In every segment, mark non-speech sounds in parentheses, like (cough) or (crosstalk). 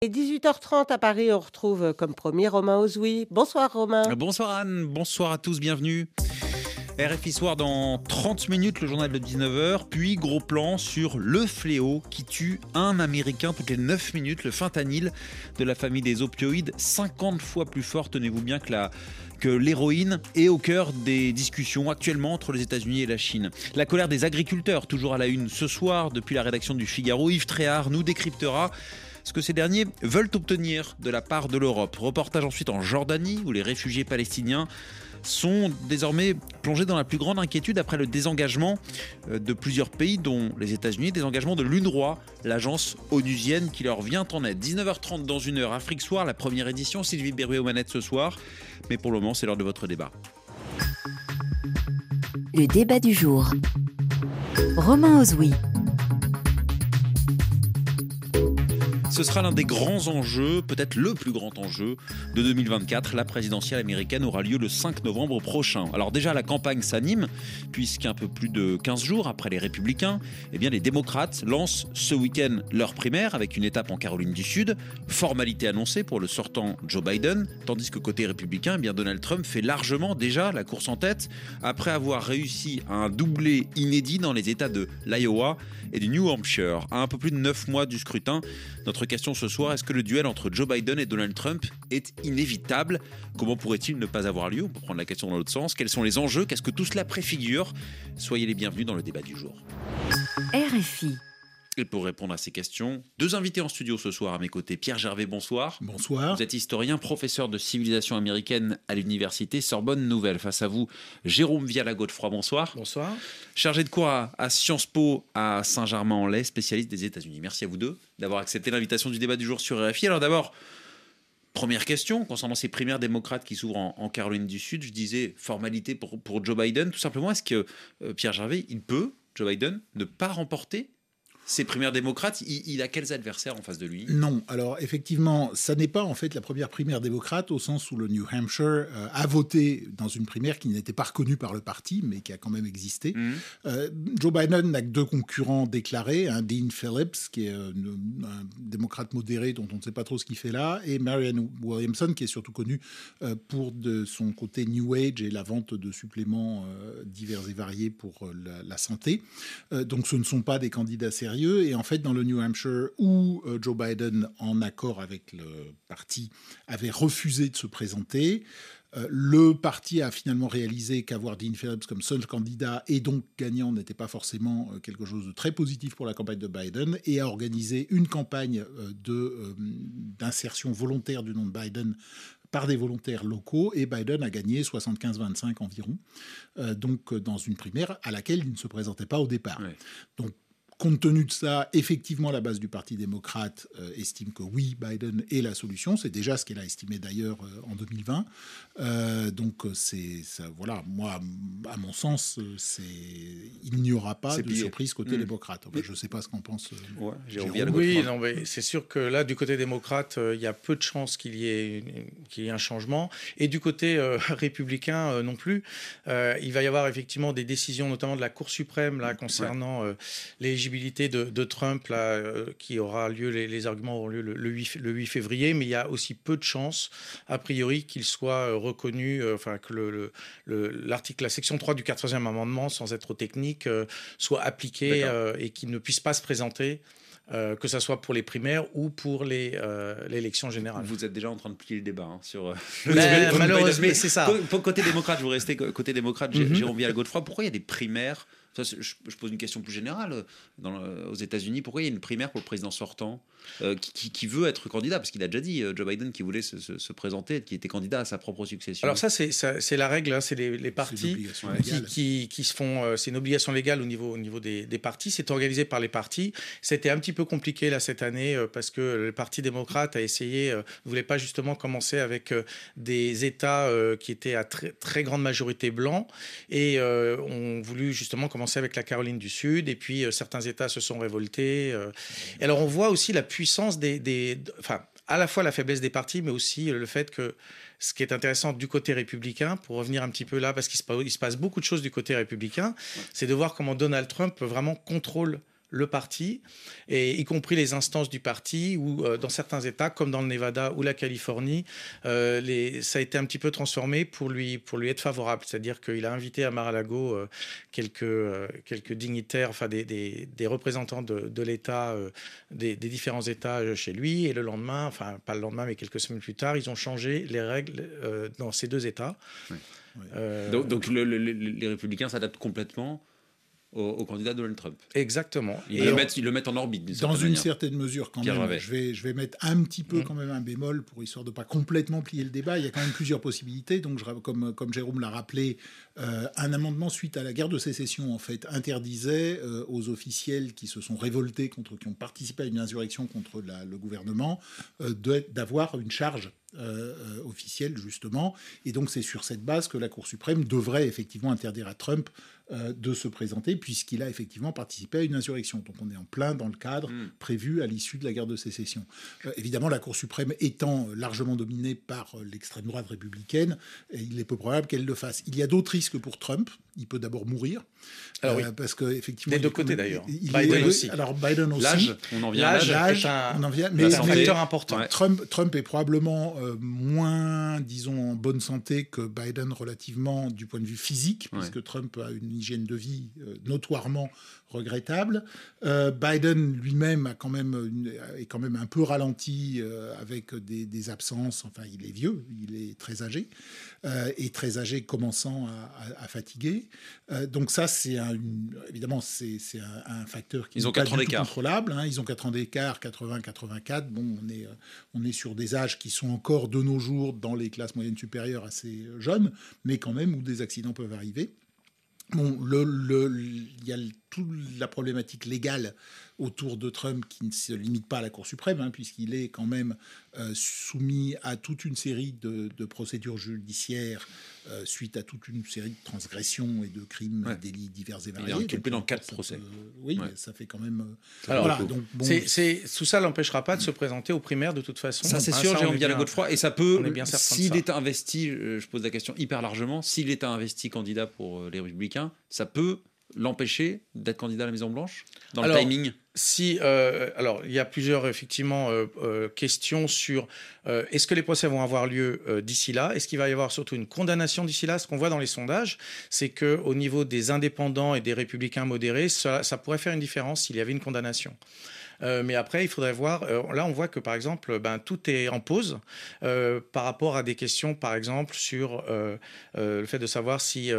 Et 18h30 à Paris, on retrouve euh, comme premier Romain Ozoui. Bonsoir Romain. Bonsoir Anne, bonsoir à tous, bienvenue. RFI Soir dans 30 minutes, le journal de 19h, puis gros plan sur le fléau qui tue un Américain toutes les 9 minutes, le fentanyl de la famille des opioïdes, 50 fois plus fort, tenez-vous bien, que l'héroïne est au cœur des discussions actuellement entre les États-Unis et la Chine. La colère des agriculteurs, toujours à la une ce soir, depuis la rédaction du Figaro, Yves Tréhard nous décryptera ce que ces derniers veulent obtenir de la part de l'Europe. Reportage ensuite en Jordanie, où les réfugiés palestiniens sont désormais plongés dans la plus grande inquiétude après le désengagement euh, de plusieurs pays, dont les États-Unis, désengagement de l'UNRWA, l'agence onusienne qui leur vient en aide. 19h30 dans une heure, Afrique Soir, la première édition, Sylvie Berruet aux manettes ce soir. Mais pour le moment, c'est l'heure de votre débat. Le débat du jour. Romain Ozoui. Ce sera l'un des grands enjeux, peut-être le plus grand enjeu de 2024. La présidentielle américaine aura lieu le 5 novembre prochain. Alors déjà, la campagne s'anime, puisqu'un peu plus de 15 jours après les républicains, eh bien, les démocrates lancent ce week-end leur primaire avec une étape en Caroline du Sud, formalité annoncée pour le sortant Joe Biden, tandis que côté républicain, eh bien, Donald Trump fait largement déjà la course en tête après avoir réussi un doublé inédit dans les États de l'Iowa et du New Hampshire. À un peu plus de 9 mois du scrutin, notre question ce soir, est-ce que le duel entre Joe Biden et Donald Trump est inévitable? Comment pourrait-il ne pas avoir lieu? On peut prendre la question dans l'autre sens. Quels sont les enjeux? Qu'est-ce que tout cela préfigure? Soyez les bienvenus dans le débat du jour. RFI. Et pour répondre à ces questions, deux invités en studio ce soir à mes côtés. Pierre Gervais, bonsoir. Bonsoir. Vous êtes historien, professeur de civilisation américaine à l'université Sorbonne Nouvelle. Face à vous, Jérôme Viala-Godefroy, bonsoir. Bonsoir. Chargé de cours à, à Sciences Po à Saint-Germain-en-Laye, spécialiste des États-Unis. Merci à vous deux d'avoir accepté l'invitation du débat du jour sur RFI. Alors d'abord, Première question, concernant ces primaires démocrates qui s'ouvrent en, en Caroline du Sud, je disais formalité pour, pour Joe Biden. Tout simplement, est-ce que euh, Pierre Gervais, il peut, Joe Biden, ne pas remporter ces primaires démocrates, il, il, a quels adversaires en face de lui? Non, alors effectivement, ça n'est pas en fait la première primaire démocrate au sens où le New Hampshire euh, a voté dans une primaire qui n'était pas reconnue par le parti, mais qui a quand même existé. Mmh. Euh, Joe Biden n'a que deux concurrents déclarés, un Dean Phillips, qui est euh, un démocrate modéré dont on ne sait pas trop ce qu'il fait là, et Marianne Williamson, qui est surtout connu euh, pour de son côté New Age et la vente de suppléments divers et variés pour la, la santé. donc ce ne sont pas des candidats sérieux et en fait, dans le New Hampshire, où euh, Joe Biden, en accord avec le parti, avait refusé de se présenter, euh, le parti a finalement réalisé qu'avoir Dean Phillips comme seul candidat et donc gagnant n'était pas forcément euh, quelque chose de très positif pour la campagne de Biden et a organisé une campagne d'insertion volontaire du nom de Biden par des volontaires locaux et Biden a gagné 75-25 environ, euh, donc dans une primaire à laquelle il ne se présentait pas au départ. Ouais. Donc Compte tenu de ça, effectivement, la base du Parti démocrate euh, estime que oui, Biden est la solution. C'est déjà ce qu'elle a estimé d'ailleurs euh, en 2020. Euh, donc, c'est ça, voilà, moi, à mon sens, c'est il n'y aura pas de surprise côté mmh. démocrate. Enfin, je ne sais pas ce qu'en pense. Ouais, oui, non, mais c'est sûr que là, du côté démocrate, il y a peu de chances qu'il y ait qu'il y ait un changement. Et du côté (laughs) républicain non plus, il va y avoir effectivement des décisions, notamment de la Cour suprême là concernant ouais. les de, de, Trump, là, euh, qui aura lieu, les, les, arguments auront lieu le, le, 8, le, 8, février, mais il y a aussi peu de chances, a priori, qu'il soit euh, reconnu, euh, enfin, que l'article, la section 3 du 14e amendement, sans être technique, euh, soit appliqué euh, et qu'il ne puisse pas se présenter que ce soit pour les primaires ou pour l'élection générale. Vous êtes déjà en train de plier le débat hein, sur. (laughs) (laughs) Malheureusement, c'est ça. Côté démocrate, vous restez côté démocrate, mm -hmm. Jérôme Vial-Godefroy. Pourquoi il y a des primaires ça, je, je, pose une question plus générale. Dans le, aux États-Unis, pourquoi il y a une primaire pour le président sortant euh, qui, qui, qui, veut être candidat? Parce qu'il a déjà dit, euh, Joe Biden, qui voulait se, se, se, présenter, qui était candidat à sa propre succession. Alors, ça, c'est la règle. Hein, c'est les, les, partis qui, qui, se font. Euh, c'est une obligation légale au niveau, au niveau des, des partis. C'est organisé par les partis. C'était un petit peu compliqué là cette année euh, parce que le Parti démocrate a essayé, euh, ne voulait pas justement commencer avec euh, des États qui étaient à très, très grande majorité blancs et ont voulu justement commencer avec la Caroline du Sud et puis certains États se sont révoltés. Et alors on voit aussi la puissance des, des, enfin à la fois la faiblesse des partis, mais aussi le fait que ce qui est intéressant du côté républicain, pour revenir un petit peu là, parce qu'il se, se, passe beaucoup de choses du côté républicain, c'est de voir comment Donald Trump vraiment contrôle le parti, et y compris les instances du parti, ou dans certains États, comme dans le Nevada ou la Californie, les, ça a été un petit peu transformé pour lui, pour lui être favorable. C'est-à-dire qu'il a invité à Mar-a-Lago quelques, quelques dignitaires, enfin des, des, des représentants de, de l'État, des, des, différents États chez lui, et le lendemain, enfin pas le lendemain, mais quelques semaines plus tard, ils ont changé les règles dans ces deux États. Euh, donc, les républicains s'adaptent complètement au, candidat Donald Trump. Exactement. Ils, le, mettent, ils le mettent en orbite. Dans une certaine mesure, quand même. Je vais, je vais mettre un petit peu, mm. quand même, un bémol pour histoire de ne pas complètement plier le débat. Il y a quand même plusieurs possibilités. Donc, je, comme, comme Jérôme l'a rappelé, euh, un amendement suite à la guerre de sécession, en fait, interdisait euh, aux officiels qui se sont révoltés contre, qui ont participé à une insurrection contre le gouvernement, d'avoir une charge euh, euh, officielle, justement. Et donc, c'est sur cette base que la Cour suprême devrait effectivement interdire à Trump euh, de se présenter, puisqu'il a effectivement participé à une insurrection. Donc on est en plein dans le cadre hmm. prévu à l'issue de la guerre de sécession. Euh, évidemment, la Cour suprême étant largement dominée par l'extrême droite républicaine, il est peu probable qu'elle le fasse. Il y a d'autres risques pour Trump. Il peut d'abord mourir. Alors oui. parce que effectivement, des deux côtés d'ailleurs. Biden aussi. Alors Biden aussi. L'âge, on en vient. L'âge, on en vient. Mais, un facteur important. Trump, Trump est probablement moins, disons, en bonne santé que Biden relativement du point de vue physique, puisque Trump a une hygiène de vie euh, notoirement regrettable. Euh, Biden lui-même a quand même est quand même un peu ralenti euh, avec des, absences. Enfin, il est vieux, il est très âgé et très âgé, commençant à, fatiguer. donc ça, c'est évidemment c'est un, facteur qui Ils ont pas du tout contrôlable. Hein. Ils ont 4 ans d'écart, 80-84. Bon, on est on est sur des âges qui sont encore de nos jours dans les classes moyennes supérieures assez jeunes, mais quand même où des accidents peuvent arriver. Bon, le, le, il y a toute la problématique légale autour de Trump qui ne se limite pas à la Cour suprême, hein, puisqu'il est quand même euh, soumis à toute une série de, procédures judiciaires euh, suite à toute une série de transgressions et de crimes, délits divers et variés. Il est inculpé dans quatre procès. oui, ça fait quand même. Euh, Alors, voilà, donc, bon, c'est, tout ça l'empêchera pas de se présenter aux primaires de toute façon. Ça c'est hein, sûr, Jérôme bien Godefroy, et ça peut, s'il est investi, je pose la question hyper largement, s'il est investi candidat pour les Républicains, ça peut l'empêcher d'être candidat à la Maison Blanche dans le timing si, euh, alors, il y a plusieurs effectivement euh, euh, questions sur est-ce que les procès vont avoir lieu d'ici là? Est-ce qu'il va y avoir surtout une condamnation d'ici là? Ce qu'on voit dans les sondages, c'est que au niveau des indépendants et des républicains modérés, ça pourrait faire une différence s'il y avait une condamnation. Euh, mais après, il faudrait voir. Euh, là, on voit que par exemple, ben, tout est en pause euh, par rapport à des questions, par exemple, sur le fait de savoir si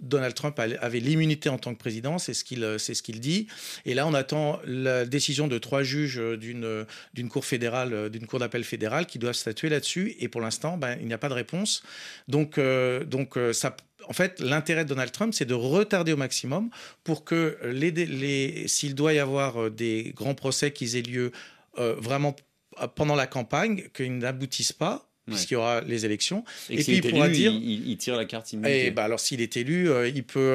Donald Trump avait l'immunité en tant que président. C'est ce qu'il ce qu'il dit. Et là, on attend la décision de trois juges d'une d'une cour fédérale, d'une cour d'appel fédérale, qui doivent statuer là-dessus. Et pour l'instant, ben, il n'y a pas de réponse. Donc, donc ça en fait, l'intérêt de Donald Trump, c'est de retarder au maximum pour que, s'il doit y avoir euh, des grands procès qui aient lieu euh, vraiment pendant la campagne, qu'ils n'aboutissent pas, puisqu'il y aura les élections. Et, puis il pourra dire, il, tire la carte immunité. Et bah alors s'il est élu, euh, il peut,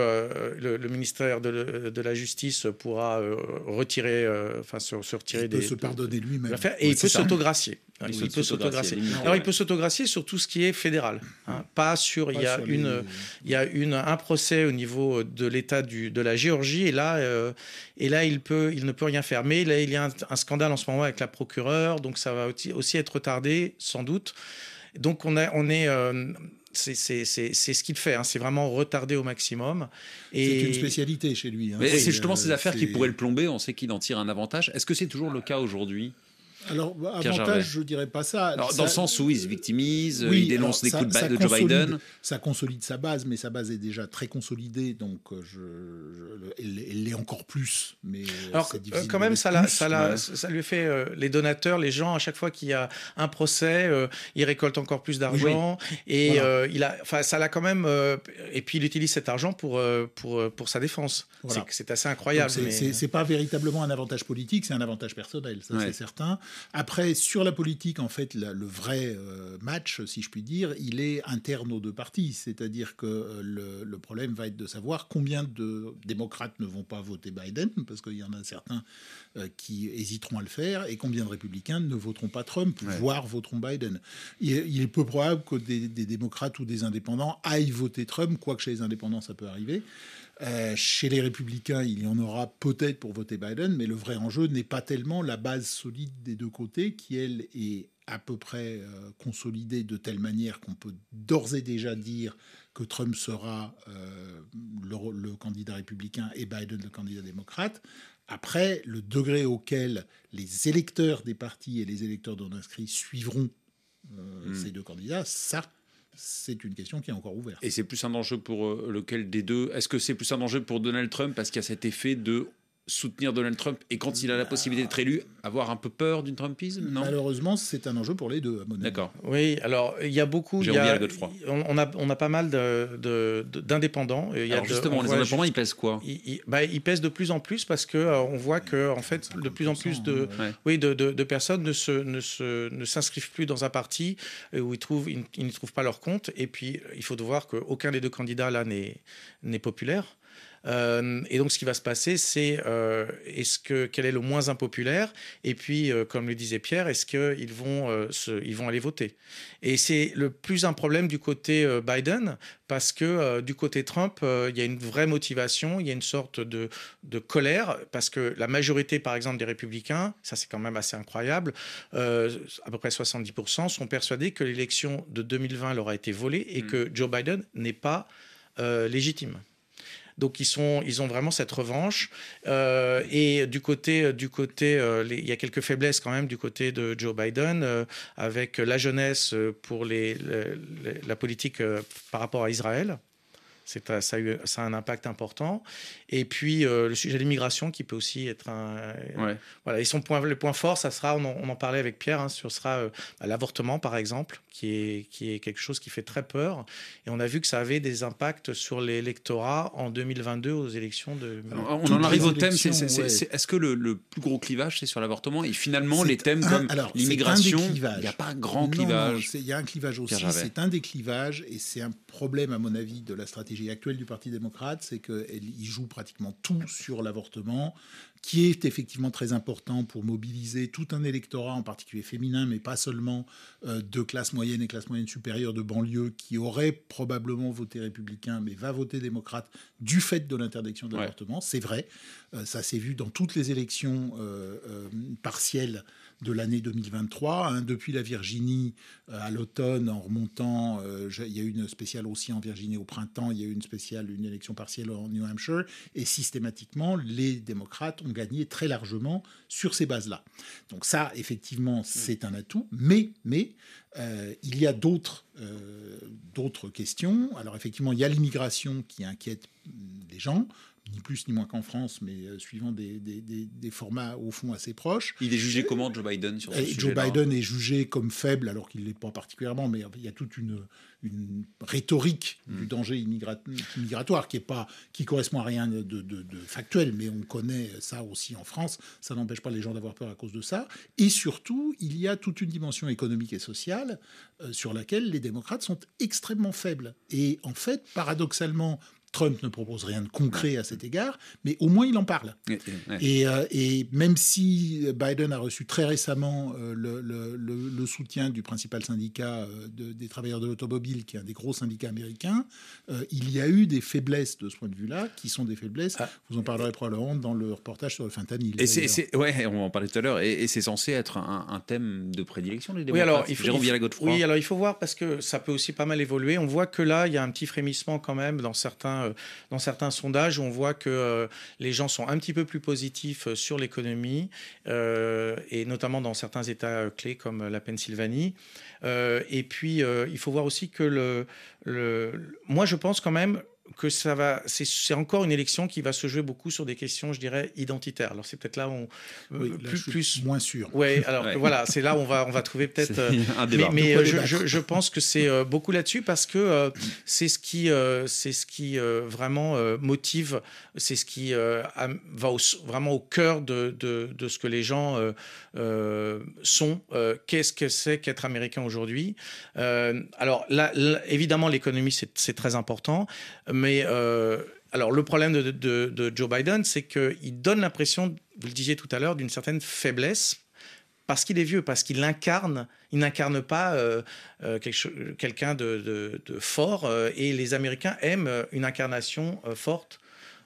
le, ministère de, la Justice pourra retirer, enfin se, retirer il des. Peut se pardonner lui-même. Et il peut s'autogracier. Il, peut s'autogracier. Alors il peut s'autogracier sur tout ce qui est fédéral, hein. pas sur. il y a une, il y a une un procès au niveau de l'État de la Géorgie et là, euh, et là il peut, il ne peut rien faire. Mais là il y a un, scandale en ce moment avec la procureure, donc ça va aussi être retardé sans doute. Donc on a, on est euh, c'est ce qu'il fait, hein. c'est vraiment retardé au maximum. C'est une spécialité chez lui. Hein. Mais c'est justement ces affaires qui pourraient le plomber, on sait qu'il en tire un avantage. Est-ce que c'est toujours le cas aujourd'hui? Alors, avantage, je dirais pas ça. dans le sens où il se victimise, il dénonce les coups de, Joe Biden. Ça consolide sa base, mais sa base est déjà très consolidée, donc euh, je, elle l'est encore plus. Mais euh, Alors, euh, quand même, ça, ça, ça, lui fait les donateurs, les gens, à chaque fois qu'il y a un procès, ils récoltent encore plus d'argent. Et il a, ça l'a quand même. et puis, il utilise cet argent pour, pour, pour sa défense. C'est assez incroyable. C'est pas véritablement un avantage politique, c'est un avantage personnel, ça c'est certain. Après, sur la politique, en fait, le vrai euh, match, si je puis dire, il est interne aux deux partis. C'est-à-dire que euh, le, problème va être de savoir combien de démocrates ne vont pas voter Biden, parce qu'il y en a certains euh, qui hésiteront à le faire, et combien de républicains ne voteront pas Trump, voire voteront Biden. Il, est peu probable que des, des démocrates ou des indépendants aillent voter Trump, quoique chez les indépendants, ça peut arriver. Euh, chez les républicains, il y en aura peut-être pour voter Biden, mais le vrai enjeu n'est pas tellement la base solide des deux côtés, qui, elle, est à peu près euh, consolidée de telle manière qu'on peut d'ores et déjà dire que Trump sera euh, le, candidat républicain et Biden le candidat démocrate. Après, le degré auquel les électeurs des partis et les électeurs non inscrits suivront hmm. ces deux candidats, ça, c'est une question qui est encore ouverte. Et c'est plus un enjeu pour euh, lequel des deux Est-ce que c'est plus un enjeu pour Donald Trump parce qu'il y a cet effet de soutenir Donald Trump et quand il a la possibilité d'être élu, avoir un peu peur d'une Trumpisme non? Malheureusement, c'est un enjeu pour les deux, D'accord. Oui, alors il y a beaucoup. J'ai a, on, a, on a pas mal d'indépendants. De, alors justement, les indépendants, ils pèsent quoi? Ils, bah, ils, pèsent de plus en plus parce que euh, on voit que en fait, de plus en plus de, oui, de, de, personnes ne se, ne se, ne s'inscrivent plus dans un parti euh, où ils trouvent, ils, ils ne trouvent pas leur compte. Et puis, il faut voir qu'aucun des deux candidats là n'est populaire. Euh, et donc, ce qui va se passer, c'est euh, est-ce que quel est le moins impopulaire? Et puis, euh, comme le disait Pierre, est-ce qu'ils vont, ils vont aller voter? Et c'est le plus un problème du côté Biden, parce que du côté Trump, il y a une vraie motivation, il y a une sorte de, de, colère, parce que la majorité, par exemple, des républicains, ça c'est quand même assez incroyable, à peu près 70%, sont persuadés que l'élection de 2020 leur a été volée et mm. que Joe Biden n'est pas légitime. Donc ils, sont, ils ont vraiment cette revanche. Euh, et du côté, du côté euh, il y a quelques faiblesses quand même du côté de Joe Biden, euh, avec la jeunesse pour les, la politique par rapport à Israël ça, a eu, ça a un impact important. Et puis euh, le sujet de l'immigration qui peut aussi être un. Voilà. Et son point, le point fort, ça sera, on en, parlait avec Pierre, hein, ce sera euh, bah, l'avortement par exemple, qui est, qui est quelque chose qui fait très peur. Et on a vu que ça avait des impacts sur l'électorat en 2022 aux élections de. on en arrive au thème. Est-ce que le, plus gros clivage c'est sur l'avortement? Et finalement les thèmes comme l'immigration, il n'y a pas un grand clivage. Il y a un clivage aussi. C'est un des clivages et c'est un problème à mon avis de la stratégie actuelle du Parti démocrate, c'est qu'il joue pratiquement tout sur l'avortement, qui est effectivement très important pour mobiliser tout un électorat, en particulier féminin, mais pas seulement euh, de classe moyenne et classe moyenne supérieure de banlieue, qui aurait probablement voté républicain, mais va voter démocrate du fait de l'interdiction de l'avortement. C'est vrai, euh, ça s'est vu dans toutes les élections euh, partielles de l'année 2023. Hein, depuis la Virginie euh, à l'automne, en remontant, euh, il y a eu une spéciale aussi en Virginie au printemps, il y a eu une spéciale, une élection partielle en New Hampshire, et systématiquement, les démocrates ont gagné très largement sur ces bases-là. Donc ça, effectivement, c'est un atout, mais, mais euh, il y a d'autres d'autres questions. Alors effectivement, il y a l'immigration qui inquiète les gens ni plus ni moins qu'en France, mais euh, suivant des, des, des, formats au fond assez proches. Il est jugé comment Joe Biden sur ce Joe Biden est jugé comme faible, alors qu'il ne l'est pas particulièrement, mais il y a toute une, une rhétorique du hmm. danger immigratoire qui, est pas, qui correspond à rien de, de, factuel, mais on connaît ça aussi en France. Ça n'empêche pas les gens d'avoir peur à cause de ça. Et surtout, il y a toute une dimension économique et sociale euh, sur laquelle les démocrates sont extrêmement faibles. Et en fait, paradoxalement, Trump ne propose rien de concret à cet égard, mais au moins il en parle. Et, euh, et, même si Biden a reçu très récemment euh, le, le, soutien du principal syndicat euh, des travailleurs de l'automobile, qui est un des gros syndicats américains, il y a eu des faiblesses de ce point de vue-là, qui sont des faiblesses. Ah. Vous en parlerez probablement dans le reportage sur le fentanyl. Et c'est, ouais, on en parlait tout à l'heure, et, c'est censé être un, thème de prédilection les démocrates. Oui, alors il faut, oui, alors il faut voir parce que ça peut aussi pas mal évoluer. On voit que là, il y a un petit frémissement quand même dans certains euh, dans certains sondages on voit que euh, les gens sont un petit peu plus positifs euh, sur l'économie, et notamment dans certains États clés comme la Pennsylvanie. et puis, il faut voir aussi que le, le, moi, je pense quand même que ça va, c'est encore une élection qui va se jouer beaucoup sur des questions, je dirais, identitaires. Alors c'est peut-être là où on, oui, plus, plus moins sûr. Ouais, (laughs) alors voilà, c'est là où on va on va trouver (laughs) peut-être. un débat. Mais, mais je, je, je, pense que c'est euh, beaucoup là-dessus parce que euh, c'est ce qui euh, c'est ce qui vraiment motive, c'est ce qui va au, vraiment au cœur de, de, de, ce que les gens sont. Qu'est-ce que c'est qu'être américain aujourd'hui Alors là, évidemment, l'économie c'est très important mais euh, alors, le problème de, Joe Biden, c'est qu'il donne l'impression, vous le disiez tout à l'heure, d'une certaine faiblesse parce qu'il est vieux, parce qu'il incarne, il n'incarne pas euh, euh, quelqu'un de, fort. et les Américains aiment une incarnation forte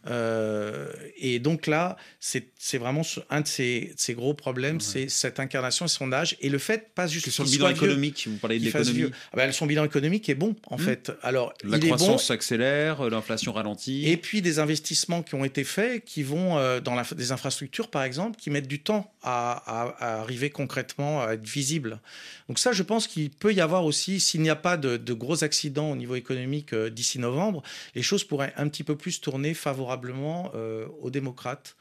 et donc là, c'est vraiment un de ces, gros problèmes, c'est cette incarnation et son âge. Et le fait, pas juste sur le bilan économique, vous parlez de l'économie. Ah ben, son bilan économique est bon, en mmh. fait. Alors, la croissance s'accélère, l'inflation ralentit. Et puis des investissements qui ont été faits, qui vont dans des infrastructures, par exemple, qui mettent du temps à, arriver concrètement, à être visibles. Donc ça, je pense qu'il peut y avoir aussi, s'il n'y a pas de, de, gros accidents au niveau économique d'ici novembre, les choses pourraient un petit peu plus tourner favorablement aux démocrates.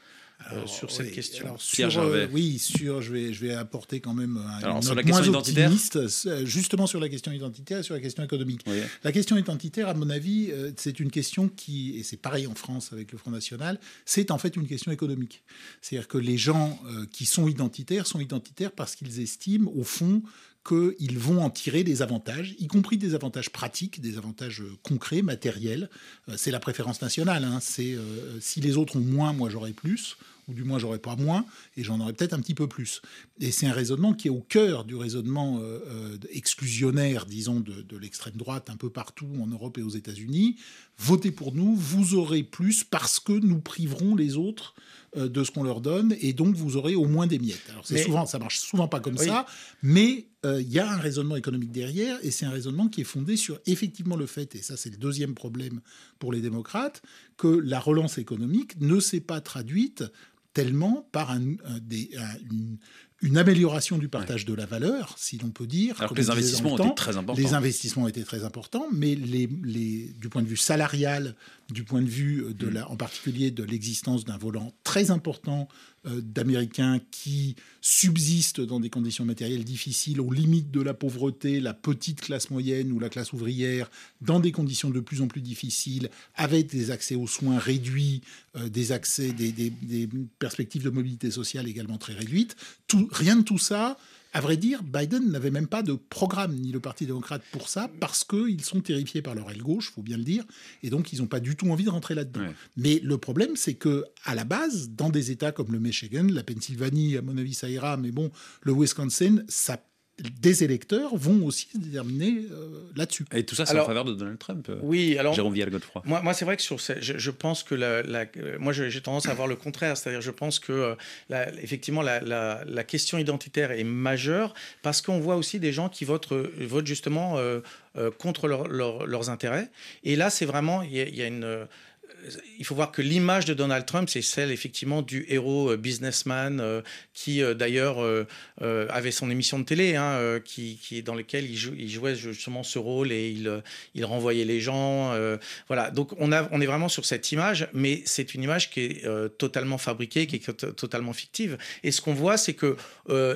Euh, sur cette question. sur, euh, oui, sur, je vais, je vais apporter quand même un sur la question moins optimiste, euh, justement sur la question identitaire et sur la question économique. La question identitaire, à mon avis, c'est une question qui, et c'est pareil en France avec le Front National, c'est en fait une question économique. C'est-à-dire que les gens qui sont identitaires sont identitaires parce qu'ils estiment, au fond, qu'ils vont en tirer des avantages, y compris des avantages pratiques, des avantages concrets, matériels. c'est la préférence nationale. Hein. C'est si les autres ont moins, moi j'aurai plus ou du moins j'aurais pas moins, et j'en aurais peut-être un petit peu plus. Et c'est un raisonnement qui est au cœur du raisonnement euh, euh, exclusionnaire, disons, de, l'extrême droite un peu partout en Europe et aux États-Unis. Votez pour nous, vous aurez plus parce que nous priverons les autres euh, de ce qu'on leur donne, et donc vous aurez au moins des miettes. Alors c'est souvent, ça marche souvent pas comme ça, mais il y a un raisonnement économique derrière, et c'est un raisonnement qui est fondé sur effectivement le fait, et ça c'est le deuxième problème pour les démocrates, que la relance économique ne s'est pas traduite tellement par un, des, une, une amélioration du partage de la valeur, si l'on peut dire. Alors que les investissements été très importants. Les investissements étaient très importants, mais les, les, du point de vue salarial, du point de vue de mm. la, en particulier de l'existence d'un volant très important euh, d'Américains qui subsistent dans des conditions matérielles difficiles, aux limites de la pauvreté, la petite classe moyenne ou la classe ouvrière, dans des conditions de plus en plus difficiles, avec des accès aux soins réduits, euh, des accès, des, des, des perspectives de mobilité sociale également très réduites. Tout, rien de tout ça. À vrai dire, Biden n'avait même pas de programme, ni le Parti démocrate, pour ça, parce qu'ils sont terrifiés par leur aile gauche, faut bien le dire, et donc ils n'ont pas du tout envie de rentrer là-dedans. Mais le problème, c'est que à la base, dans des États comme le Michigan, la Pennsylvanie, à mon avis, ça ira, mais bon, le Wisconsin, ça des électeurs vont aussi se déterminer euh, là-dessus. Et tout ça, c'est en faveur de Donald Trump. Euh, oui, alors. Jérôme Vial-Godefroy. Moi, moi c'est vrai que sur je, je, pense que la, moi, j'ai tendance à voir le contraire. C'est-à-dire, je pense que, euh, la, effectivement, la, la, question identitaire est majeure parce qu'on voit aussi des gens qui votent, votent justement contre leurs intérêts. Et là, c'est vraiment, il y, a une il faut voir que l'image de Donald Trump, c'est celle effectivement du héros euh, businessman euh, qui euh, d'ailleurs avait son émission de télé, hein, qui, dans lequel il, jouait justement ce rôle et il, renvoyait les gens. voilà, donc on, on est vraiment sur cette image, mais c'est une image qui est totalement fabriquée, qui est totalement fictive. Et ce qu'on voit, c'est que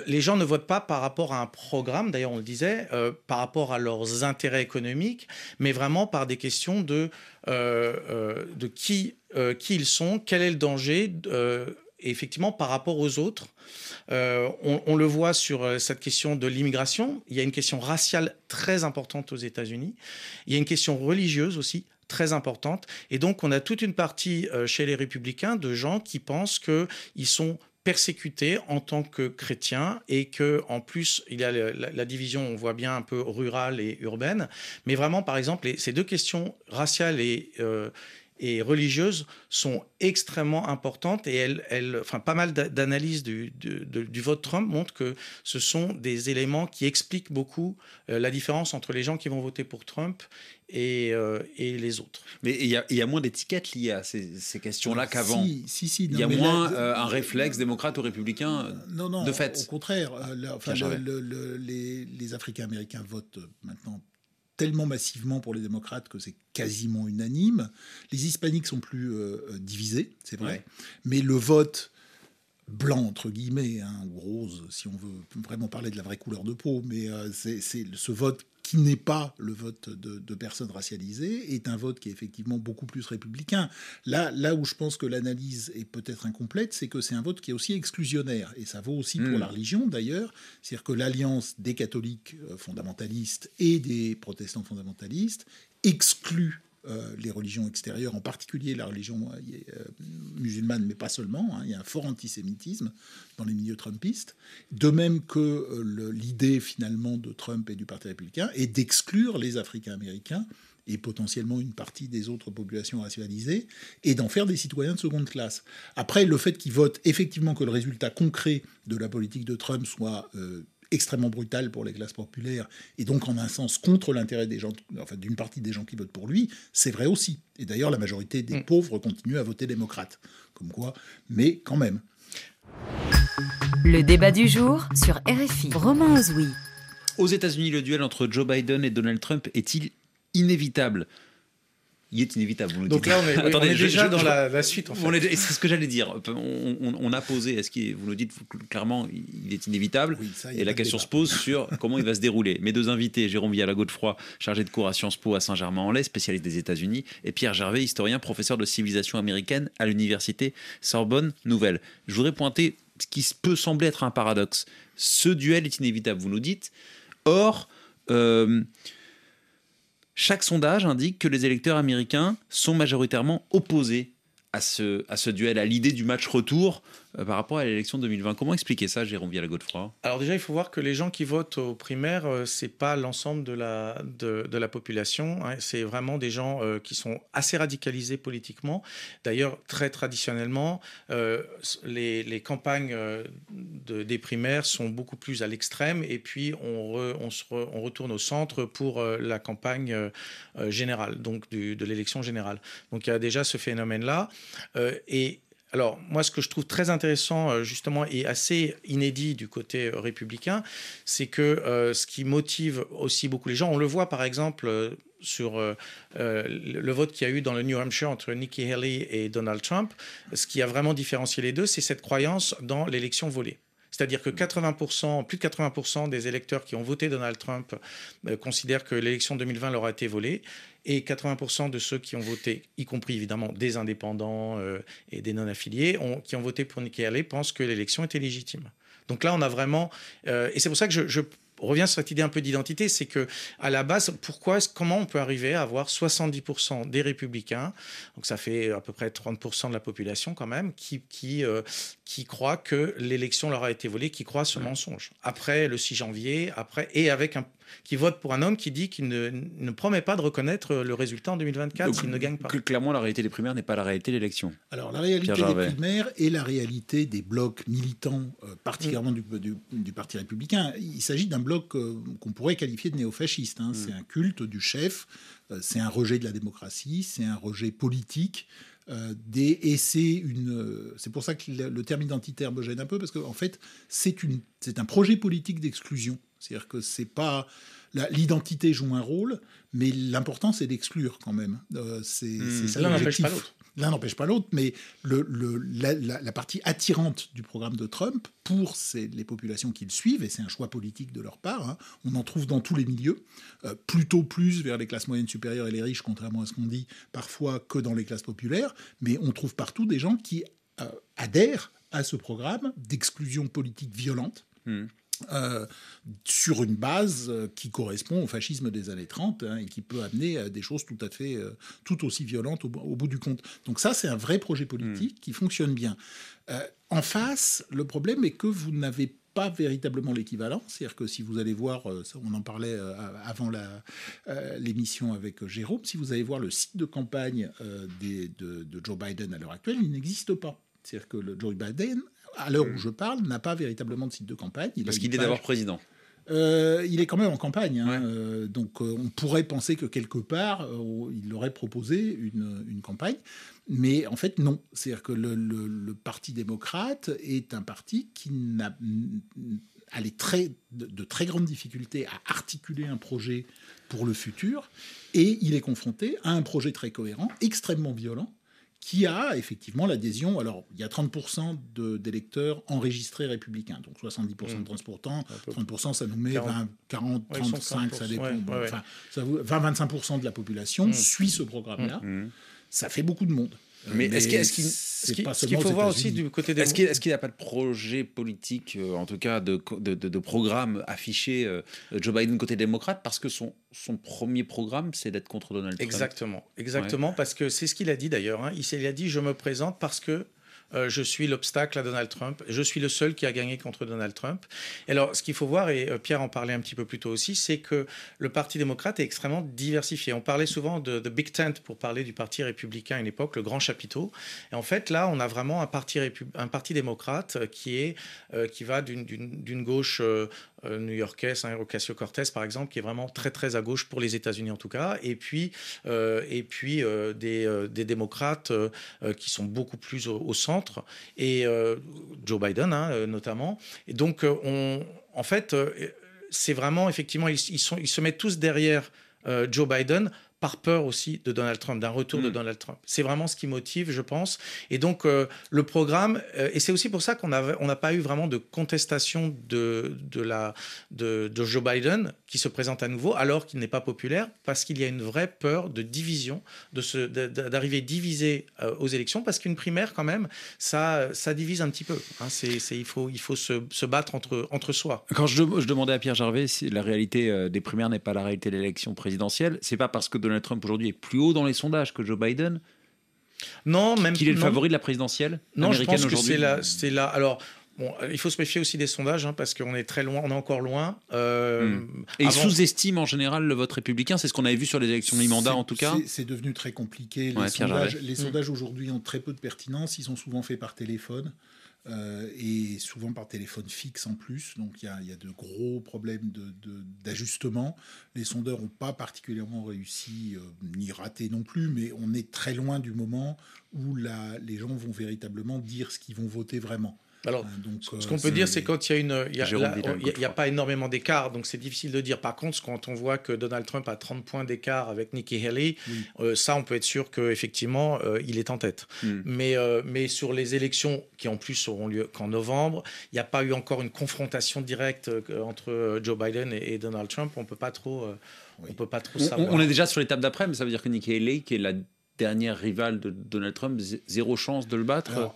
les gens ne votent pas par rapport à un programme, d'ailleurs on le disait, par rapport à leurs intérêts économiques, mais vraiment par des questions de de qui, euh, qui ils sont, quel est le danger, effectivement par rapport aux autres. on, le voit sur cette question de l'immigration. Il y a une question raciale très importante aux États-Unis. Il y a une question religieuse aussi très importante. Et donc, on a toute une partie chez les républicains de gens qui pensent qu'ils sont persécutés en tant que chrétiens et que en plus il y a la, division on voit bien un peu rurale et urbaine. Mais vraiment par exemple ces deux questions raciales et euh, et religieuses sont extrêmement importantes et elles, elles enfin, pas mal d'analyses du, du, vote Trump montrent que ce sont des éléments qui expliquent beaucoup euh, la différence entre les gens qui vont voter pour Trump et, euh, et les autres. Mais il y, y, a moins d'étiquettes liées à ces, ces questions-là qu'avant. Si, si, si il y a moins euh, un réflexe démocrate ou républicain non, non, de fait. Au contraire, enfin, les, les Africains-Américains votent maintenant tellement massivement pour les démocrates que c'est quasiment unanime. Les hispaniques sont plus euh, euh, divisés, c'est vrai, mais le vote blanc entre guillemets hein, ou rose, si on veut vraiment parler de la vraie couleur de peau, mais euh, c'est ce vote qui n'est pas le vote de, personnes racialisées, est un vote qui est effectivement beaucoup plus républicain. Là, là où je pense que l'analyse est peut-être incomplète, c'est que c'est un vote qui est aussi exclusionnaire. Et ça vaut aussi pour hmm. la religion, d'ailleurs. C'est-à-dire que l'alliance des catholiques euh, fondamentalistes et des protestants fondamentalistes exclut euh, les religions extérieures, en particulier la religion euh, musulmane, mais pas seulement. Hein. il y a un fort antisémitisme dans les milieux trumpistes. De même que euh, l'idée finalement de Trump et du Parti républicain est d'exclure les Africains américains et potentiellement une partie des autres populations racialisées, et d'en faire des citoyens de seconde classe. Après, le fait qu'ils votent effectivement que le résultat concret de la politique de Trump soit euh, extrêmement brutal pour les classes populaires et donc en un sens contre l'intérêt des gens, enfin d'une partie des gens qui votent pour lui, c'est vrai aussi. Et d'ailleurs, la majorité des mm. pauvres continuent à voter démocrate. Comme quoi, mais quand même. Le débat du jour sur RFI. Romain Ozoui. Aux États-Unis, le duel entre Joe Biden et Donald Trump est-il inévitable? Inévitable. Vous Donc là, on est, déjà dans la, suite. En fait. C'est ce que j'allais dire. On, a posé, est-ce que vous nous dites clairement, il est inévitable Et la question se pose sur comment il va se dérouler. Mes deux invités, Jérôme Viala-Godefroy, chargé de cours à Sciences Po à Saint-Germain-en-Laye, spécialiste des États-Unis, et Pierre Gervais, historien, professeur de civilisation américaine à l'université Sorbonne Nouvelle. Je voudrais pointer ce qui peut sembler être un paradoxe. Ce duel est inévitable, vous nous dites. Or, euh, chaque sondage indique que les électeurs américains sont majoritairement opposés à ce, duel, à l'idée du match retour par rapport à l'élection 2020. Comment expliquer ça, Jérôme Viala-Godefroy Alors déjà, il faut voir que les gens qui votent aux primaires, euh, c'est pas l'ensemble de la, population. Hein. C'est vraiment des gens euh, qui sont assez radicalisés politiquement. D'ailleurs, très traditionnellement, les, campagnes de, des primaires sont beaucoup plus à l'extrême et puis on, retourne au centre pour la campagne générale, donc de l'élection générale. Donc il y a déjà ce phénomène-là. et alors, moi, ce que je trouve très intéressant, euh, justement, et assez inédit du côté euh, républicain, c'est que euh, ce qui motive aussi beaucoup les gens, on le voit par exemple sur le vote qu'il y a eu dans le New Hampshire entre Nikki Haley et Donald Trump, ce qui a vraiment différencié les deux, c'est cette croyance dans l'élection volée. C'est-à-dire que 80%, plus de 80% des électeurs qui ont voté Donald Trump considèrent que l'élection 2020 leur a été volée et 80% de ceux qui ont voté, y compris évidemment des indépendants euh, et des non-affiliés, qui ont voté pour Nikki Haley, pensent que l'élection était légitime. Donc là, on a vraiment... Euh, et c'est pour ça que je revient sur cette idée un peu d'identité, c'est que à la base, pourquoi, comment on peut arriver à avoir 70% des républicains, donc ça fait à peu près 30% de la population quand même, qui, qui, euh, qui croient que l'élection leur a été volée, qui croient ce mensonge. Après le 6 janvier, après, et avec un, qui vote pour un homme qui dit qu'il ne, ne, promet pas de reconnaître le résultat en 2024 s'il ne gagne pas. clairement, la réalité des primaires n'est pas la réalité de l'élection. Alors, la réalité des primaires est la réalité des blocs militants, euh, particulièrement du, du, Parti républicain. Il s'agit d'un bloc euh, qu'on pourrait qualifier de néofasciste. Hein. Mm. C'est un culte du chef, euh, c'est un rejet de la démocratie, c'est un rejet politique. Des, et c'est une, c'est pour ça que le, terme identitaire me gêne un peu parce qu'en en fait c'est une, c'est un projet politique d'exclusion. C'est-à-dire que c'est pas l'identité joue un rôle, mais l'important c'est d'exclure quand même. Euh, c'est hmm. ça l'autre. L'un n'empêche pas l'autre, mais la, partie attirante du programme de Trump pour les populations qui le suivent, et c'est un choix politique de leur part, hein, on en trouve dans tous les milieux, euh, plutôt plus vers les classes moyennes supérieures et les riches, contrairement à ce qu'on dit parfois que dans les classes populaires, mais on trouve partout des gens qui euh, adhèrent à ce programme d'exclusion politique violente. Hmm. Euh, sur une base euh, qui correspond au fascisme des années 30 hein, et qui peut amener à des choses tout à fait euh, tout aussi violentes au, bout du compte. Donc ça, c'est un vrai projet politique hmm. qui fonctionne bien. en face, le problème est que vous n'avez pas véritablement l'équivalent. C'est-à-dire que si vous allez voir, on en parlait avant l'émission avec Jérôme, si vous allez voir le site de campagne des, de, de, Joe Biden à l'heure actuelle, il n'existe pas. C'est-à-dire que le Joe Biden à l'heure où mm. je parle, n'a pas véritablement de site de campagne. Parce qu'il est d'abord président. Euh, il est quand même en campagne, hein. euh, donc euh, on pourrait penser que quelque part il aurait proposé une, campagne, mais en fait non. C'est-à-dire que le, Parti démocrate est un parti qui n'a très, de, de, très grandes difficultés à articuler un projet pour le futur, et il est confronté à un projet très cohérent, extrêmement violent, qui a effectivement l'adhésion. Alors, il y a 30% d'électeurs enregistrés républicains, donc 70% de transportants. 30%, ça nous met 20, 40, 35, ça dépend. 20-25% de la population mmh. suit ce programme-là. Mmh. Ça fait beaucoup de monde. Mais, est-ce qu'il faut voir aussi du côté des... Est-ce qu'il n'y a pas de projet politique, euh, en tout cas de, de, de, programme affiché euh, Joe Biden côté démocrate? Parce que son, son premier programme, c'est d'être contre Donald Trump. Exactement, exactement, parce que c'est ce qu'il a dit d'ailleurs. Hein. Il, il a dit « je me présente parce que euh, je suis l'obstacle à Donald Trump. Je suis le seul qui a gagné contre Donald Trump. Et alors, ce qu'il faut voir, et euh, Pierre en parlait un petit peu plus tôt aussi, c'est que le Parti démocrate est extrêmement diversifié. On parlait souvent de, de Big Tent pour parler du Parti républicain à une époque, le grand chapiteau. Et en fait, là, on a vraiment un parti, démocrate qui, est, qui va d'une gauche euh, new-yorkais, hein, Ocasio-Cortez par exemple, qui est vraiment très très à gauche pour les États-Unis en tout cas, et puis, euh, et puis euh, des, démocrates qui sont beaucoup plus au, centre, et Joe Biden hein, notamment. Et donc, on, en fait, c'est vraiment effectivement, ils se mettent tous derrière Joe Biden par peur aussi de Donald Trump, d'un retour de mm. Donald Trump. C'est vraiment ce qui motive, je pense. Et donc, euh, le programme, euh, et c'est aussi pour ça qu'on n'a on pas eu vraiment de contestation de, de, la, de, Joe Biden qui se présente à nouveau, alors qu'il n'est pas populaire, parce qu'il y a une vraie peur de division, d'arriver divisé euh, aux élections, parce qu'une primaire, quand même, ça, ça divise un petit peu. Hein. il faut, il faut se, se, battre entre, entre soi. Quand je, je demandais à Pierre Gervais si la réalité des primaires n'est pas la réalité de l'élection présidentielle, c'est pas parce que Donald Trump aujourd'hui est plus haut dans les sondages que Joe Biden Non, même qu'il est le favori de la présidentielle Non, je pense que c'est là, c'est là. Alors. Bon, il faut se méfier aussi des sondages hein, parce qu'on est très loin, on est encore loin. Euh, hmm. Et ils sous-estiment en général le vote républicain, c'est ce qu'on avait vu sur les élections mi-mandat en tout cas. C'est devenu très compliqué. Les sondages, les sondages aujourd'hui ont très peu de pertinence, ils sont souvent faits par téléphone. Euh, et souvent par téléphone fixe en plus. Donc il y a, de gros problèmes d'ajustement. De, Les sondeurs n'ont pas particulièrement réussi, euh, ni raté non plus, mais on est très loin du moment où les gens vont véritablement dire ce qu'ils vont voter vraiment. Alors, euh, ce qu'on peut dire, c'est quand il y a une, il n'y a, pas énormément d'écart, donc c'est difficile de dire. Par contre, quand on voit que Donald Trump a 30 points d'écart avec Nikki Haley, euh, ça, on peut être sûr qu'effectivement, euh, il est en tête. Hmm. Mais, mais sur les élections qui en plus auront lieu qu'en novembre, il n'y a pas eu encore une confrontation directe entre Joe Biden et, Donald Trump. On peut pas trop, on peut pas trop savoir. On est déjà sur l'étape d'après, mais ça veut dire que Nikki Haley, qui est la dernière rivale de Donald Trump, zéro chance de le battre.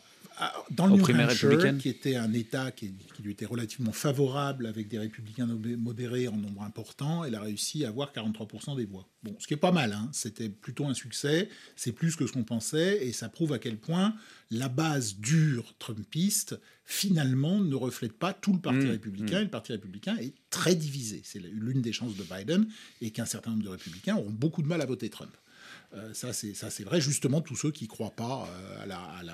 Dans le New Hampshire, qui était un État qui, lui était relativement favorable, avec des républicains modérés en nombre important, elle a réussi à avoir 43% des voix. Bon, ce qui est pas mal, hein. c'était plutôt un succès, c'est plus que ce qu'on pensait, et ça prouve à quel point la base dure trumpiste, finalement, ne reflète pas tout le Parti mmh, républicain, mmh. le Parti républicain est très divisé. C'est l'une des chances de Biden, et qu'un certain nombre de républicains auront beaucoup de mal à voter Trump. Euh, ça, c'est vrai, justement, tous ceux qui ne croient pas euh, à la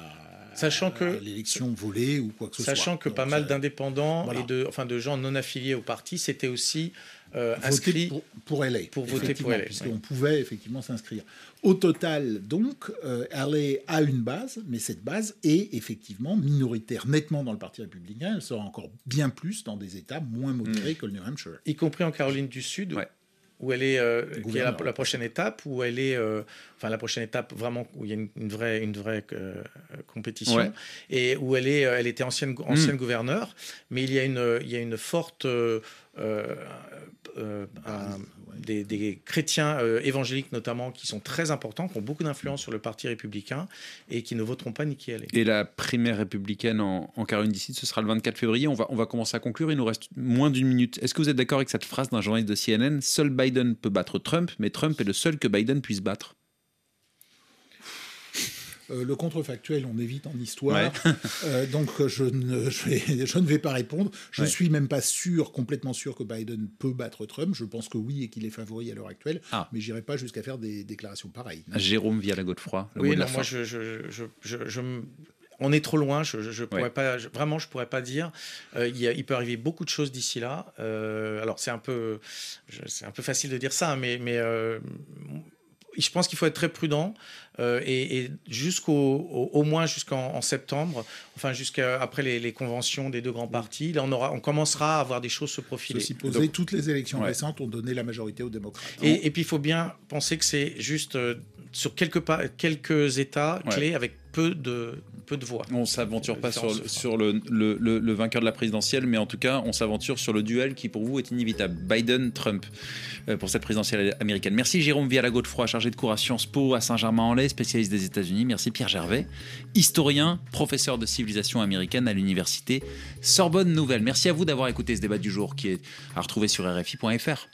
Sachant que l'élection volée ou quoi que ce soit. Sachant que pas mal d'indépendants et de, enfin, de gens non affiliés au parti s'étaient aussi euh, inscrits pour, pour LA. Pour voter pour LA. Puisqu'on pouvait effectivement s'inscrire. Au total, donc, euh, LA a une base, mais cette base est effectivement minoritaire nettement dans le Parti républicain. Elle sera encore bien plus dans des États moins modérés mm. que le New Hampshire. Y compris en Caroline du Sud, ouais où elle est, euh, qui est la, prochaine étape, où elle est, euh, enfin la prochaine étape vraiment où il y a une, vraie, une vraie euh, compétition, et où elle est, elle était ancienne, ancienne mm. gouverneure, mais il y a une, il y a une forte des, chrétiens évangéliques notamment qui sont très importants, qui ont beaucoup d'influence sur le parti républicain et qui ne voteront pas Nikki Haley. Et la primaire républicaine en, en Caroline du ce sera le 24 février. On va, on va commencer à conclure. Il nous reste moins d'une minute. Est-ce que vous êtes d'accord avec cette phrase d'un journaliste de CNN Seul Biden peut battre Trump, mais Trump est le seul que Biden puisse battre euh, le contrefactuel, on évite en histoire. (laughs) Euh, donc, je ne, (laughs) je, ne, vais pas répondre. Je ne suis même pas sûr, complètement sûr que Biden peut battre Trump. Je pense que oui et qu'il est favori à l'heure actuelle. Ah. Mais j'irai pas jusqu'à faire des déclarations pareilles. Jérôme via la Godefroy. Oui, non, moi, je, je, on est trop loin. Je, pourrais pas, vraiment, je pourrais pas dire. Euh, il, peut arriver beaucoup de choses d'ici là. alors c'est un peu, c'est un peu facile de dire ça, mais, mais je pense qu'il faut être très prudent euh, et, jusqu'au au, moins jusqu'en septembre, enfin jusqu'après après les, conventions des deux grands partis, là on, aura, on commencera à avoir des choses se profiler. Ceci posé, toutes les élections récentes ont donné la majorité aux démocrates. Et, puis il faut bien penser que c'est juste euh, sur quelques, quelques États clés avec peu de, peu de voix. On s'aventure pas sur, sur le, le, le, vainqueur de la présidentielle, mais en tout cas, on s'aventure sur le duel qui pour vous est inévitable. Biden-Trump euh, pour cette présidentielle américaine. Merci Jérôme Vialago-de-Froid, chargé de cours à Sciences Po à Saint-Germain-en-Laye, spécialiste des États-Unis. Merci Pierre Gervais, historien, professeur de civilisation américaine à l'université Sorbonne Nouvelle. Merci à vous d'avoir écouté ce débat du jour qui est à retrouver sur RFI.fr.